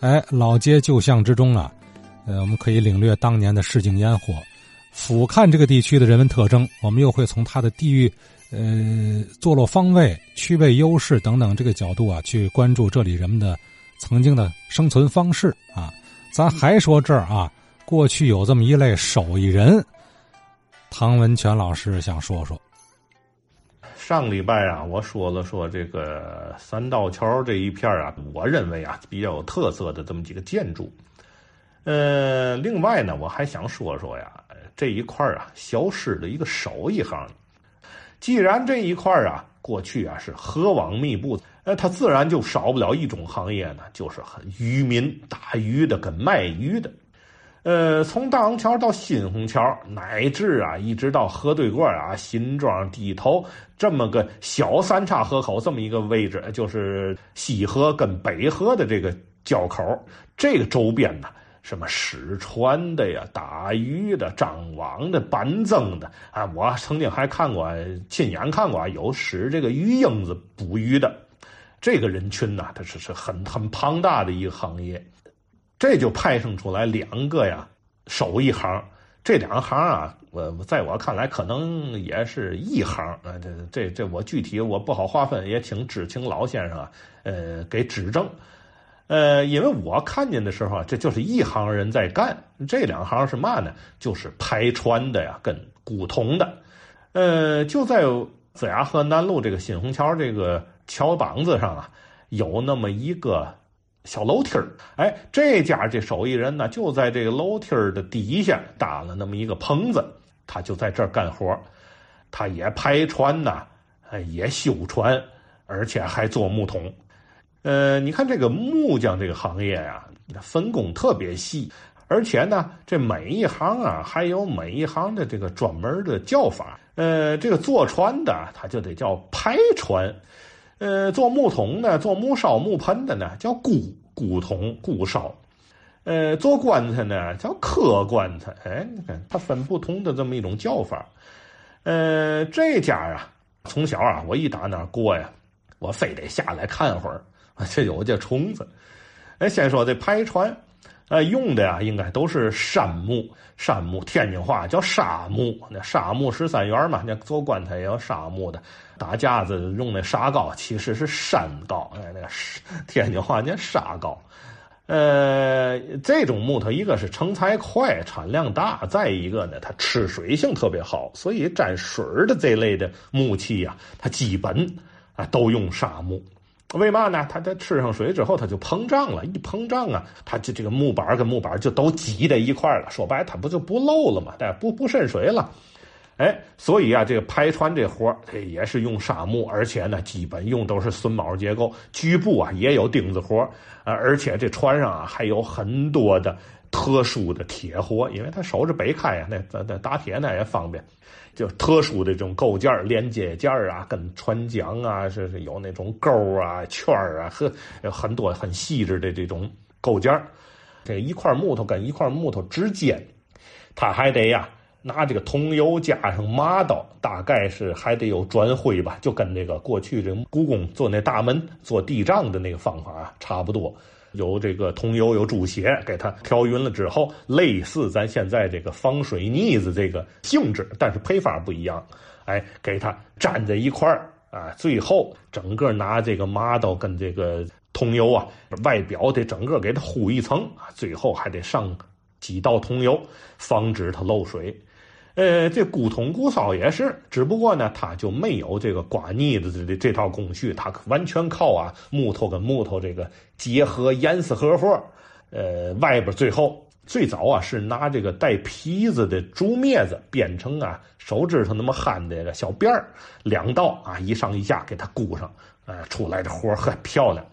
哎，老街旧巷之中啊，呃，我们可以领略当年的市井烟火。俯瞰这个地区的人文特征，我们又会从它的地域、呃坐落方位、区位优势等等这个角度啊，去关注这里人们的曾经的生存方式啊。咱还说这儿啊，过去有这么一类手艺人，唐文全老师想说说。上礼拜啊，我说了说这个三道桥这一片啊，我认为啊比较有特色的这么几个建筑。呃，另外呢，我还想说说呀，这一块啊消失的一个手艺行。既然这一块啊过去啊是河网密布，呃，它自然就少不了一种行业呢，就是渔民打鱼的跟卖鱼的。呃，从大虹桥到新虹桥，乃至啊，一直到河对过啊，新庄地头这么个小三岔河口这么一个位置，就是西河跟北河的这个交口，这个周边呢，什么使船的呀、打鱼的、张网的、搬增的啊，我曾经还看过，亲眼看过有使这个鱼鹰子捕鱼的，这个人群呢，它是是很很庞大的一个行业。这就派生出来两个呀，手艺行。这两行啊，我在我看来可能也是一行啊。这这这，我具体我不好划分，也请知青老先生啊，呃，给指正。呃，因为我看见的时候，这就是一行人在干。这两行是嘛呢？就是排船的呀，跟古铜的。呃，就在子牙河南路这个新虹桥这个桥膀子上啊，有那么一个。小楼梯儿，哎，这家这手艺人呢，就在这个楼梯儿的底下搭了那么一个棚子，他就在这儿干活他也排船呐，哎，也修船，而且还做木桶。呃，你看这个木匠这个行业呀，分工特别细，而且呢，这每一行啊，还有每一行的这个专门的叫法。呃，这个做船的，他就得叫排船。呃，做木桶的，做木烧木盆的呢，叫箍古铜、古烧；呃，做棺材呢，叫磕棺材。哎，你看，它分不同的这么一种叫法。呃，这家啊，从小啊，我一打那过呀，我非得下来看会儿。这有这虫子。哎，先说这排船。呃，用的呀，应该都是杉木，杉木，天津话叫沙木。那沙木十三元嘛，那做棺材也有沙木的。打架子用那沙膏，其实是山膏。哎，那个是 天津话叫沙膏。呃，这种木头，一个是成材快，产量大；再一个呢，它吃水性特别好，所以沾水的这类的木器呀，它基本啊都用沙木。为嘛呢？它在吃上水之后，它就膨胀了。一膨胀啊，它就这个木板跟木板就都挤在一块了。说白，它不就不漏了吗？对，不不渗水了。哎，所以啊，这个排船这活它也是用沙木，而且呢，基本用都是榫卯结构，局部啊也有钉子活啊，而且这船上啊还有很多的特殊的铁活，因为它守着北开呀，那那那打铁那也方便。就特殊的这种构件连接件啊，跟船桨啊，是是有那种钩啊、圈啊，和有很多很细致的这种构件这一块木头跟一块木头之间，他还得呀拿这个桐油加上麻刀，大概是还得有转灰吧，就跟那个过去这故宫做那大门做地障的那个方法啊差不多。有这个桐油，有猪血，给它调匀了之后，类似咱现在这个防水腻子这个性质，但是配方不一样。哎，给它粘在一块儿啊，最后整个拿这个麻刀跟这个桐油啊，外表得整个给它糊一层啊最后还得上几道桐油，防止它漏水。呃，这古铜古烧也是，只不过呢，它就没有这个刮腻子的这套工序，它完全靠啊木头跟木头这个结合严丝合缝。呃，外边最后最早啊是拿这个带皮子的竹篾子编成啊手指头那么憨的小辫儿，两道啊一上一下给它箍上，呃，出来的活很漂亮。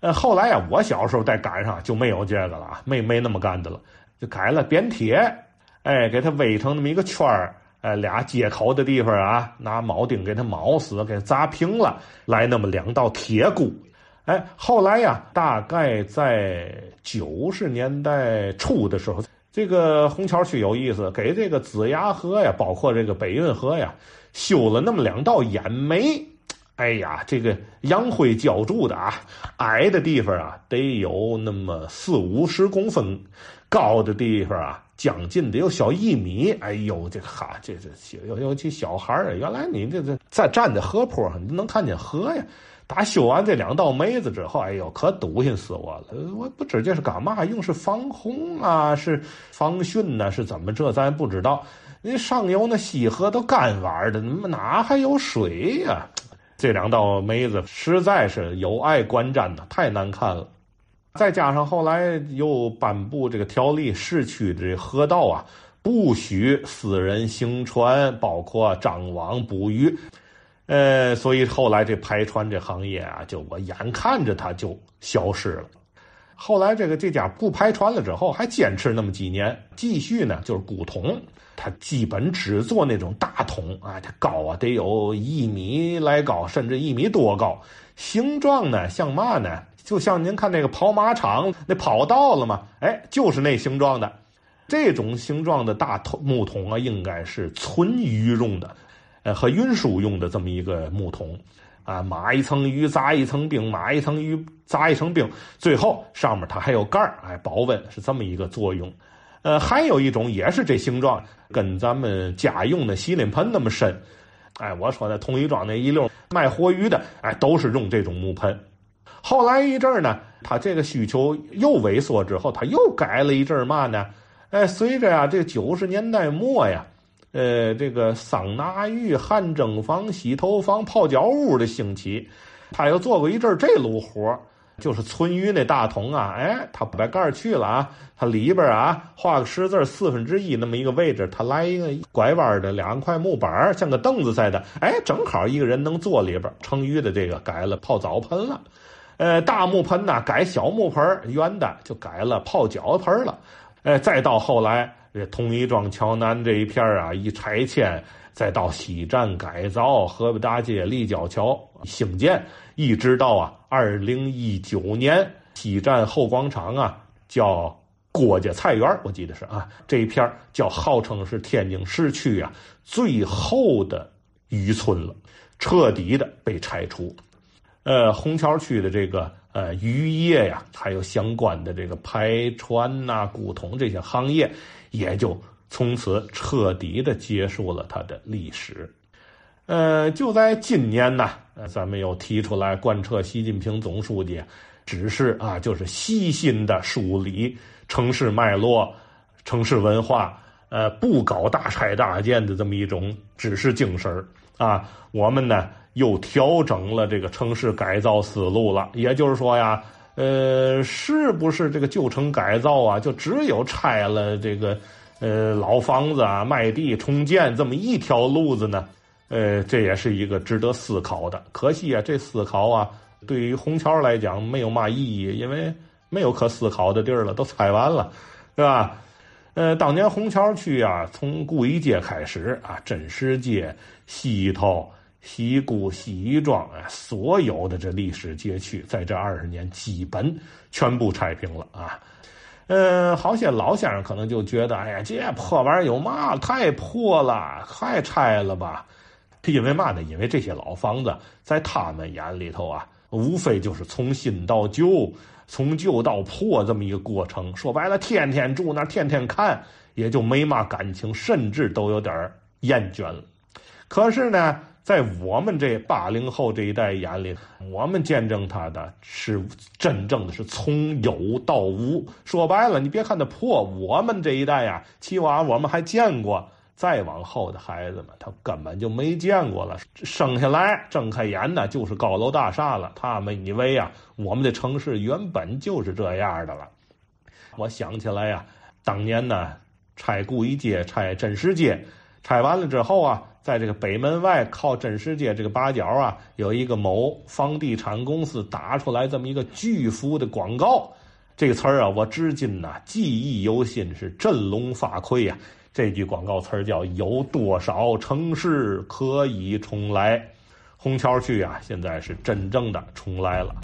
呃，后来啊，我小时候再赶上就没有这个了，没没那么干的了，就改了扁铁。哎，给它围成那么一个圈儿，哎，俩接口的地方啊，拿铆钉给它铆死，给砸平了，来那么两道铁箍。哎，后来呀，大概在九十年代初的时候，这个虹桥区有意思，给这个子牙河呀，包括这个北运河呀，修了那么两道眼眉。哎呀，这个洋灰浇筑的啊，矮的地方啊得有那么四五十公分，高的地方啊将近得有小一米。哎呦，这哈，这这尤尤其小孩儿，原来你这这在站在河坡上，你能看见河呀？打修完这两道梅子之后，哎呦，可堵心死我了！我不知这是干嘛用？是防洪啊？是防汛呢？是怎么这？咱不知道。那上游那西河都干玩的，哪还有水呀？这两道梅子实在是有碍观瞻的，太难看了。再加上后来又颁布这个条例，市区的河道啊，不许私人行船，包括张网捕鱼。呃，所以后来这排船这行业啊，就我眼看着它就消失了。后来这个这家不排船了之后，还坚持那么几年，继续呢就是古铜，它基本只做那种大桶啊，它高啊得有一米来高，甚至一米多高。形状呢像嘛呢？就像您看那个跑马场那跑道了嘛，哎，就是那形状的。这种形状的大桶木桶啊，应该是存鱼用的。呃，和运输用的这么一个木桶，啊，码一层鱼，砸一层冰，码一层鱼，砸一层冰，最后上面它还有盖儿，哎，保温是这么一个作用。呃，还有一种也是这形状，跟咱们家用的洗脸盆那么深。哎，我说的同一庄那一溜卖活鱼的，哎，都是用这种木盆。后来一阵呢，他这个需求又萎缩之后，他又改了一阵嘛呢？哎，随着呀，这九十年代末呀。呃，这个桑拿浴、汗蒸房、洗头房、泡脚屋的兴起，他又做过一阵这路活就是存鱼那大桶啊，哎，他把盖去了啊，他里边啊画个十字四分之一那么一个位置，他来一个拐弯的两块木板像个凳子似的，哎，正好一个人能坐里边盛鱼的这个改了泡澡盆了，呃，大木盆呢改小木盆圆的就改了泡脚盆了，哎，再到后来。这同一庄桥南这一片啊，一拆迁，再到西站改造，河北大街立交桥兴建，一直到啊，二零一九年西站后广场啊，叫郭家菜园我记得是啊，这一片叫号称是天津市区啊最后的渔村了，彻底的被拆除。呃，虹桥区的这个呃渔业呀，还有相关的这个排船呐、古铜这些行业。也就从此彻底的结束了它的历史。呃，就在今年呢，咱们又提出来贯彻习近平总书记指示啊，就是细心的梳理城市脉络、城市文化，呃，不搞大拆大建的这么一种指示精神啊。我们呢又调整了这个城市改造思路了，也就是说呀。呃，是不是这个旧城改造啊？就只有拆了这个呃老房子啊，卖地重建这么一条路子呢？呃，这也是一个值得思考的。可惜啊，这思考啊，对于虹桥来讲没有嘛意义，因为没有可思考的地儿了，都拆完了，是吧？呃，当年红桥区啊，从故衣街开始啊，真实街、西头。西固、西庄啊，所有的这历史街区，在这二十年基本全部拆平了啊。呃，好些老先生可能就觉得，哎呀，这破玩意儿有嘛？太破了，快拆了吧。因为嘛呢？因为这些老房子在他们眼里头啊，无非就是从新到旧，从旧到破这么一个过程。说白了，天天住那，天天看，也就没嘛感情，甚至都有点厌倦了。可是呢？在我们这八零后这一代眼里，我们见证他的是真正的是从有到无。说白了，你别看它破，我们这一代呀，起码我们还见过。再往后的孩子们，他根本就没见过了。生下来睁开眼呢，就是高楼大厦了。他们以为啊，我们的城市原本就是这样的了。我想起来呀，当年呢，拆故衣街、拆真实街，拆完了之后啊。在这个北门外靠真实街这个八角啊，有一个某房地产公司打出来这么一个巨幅的广告，这个词儿啊，我至今呐记忆犹新，是振聋发聩呀。这句广告词叫“有多少城市可以重来”，虹桥区啊，现在是真正的重来了。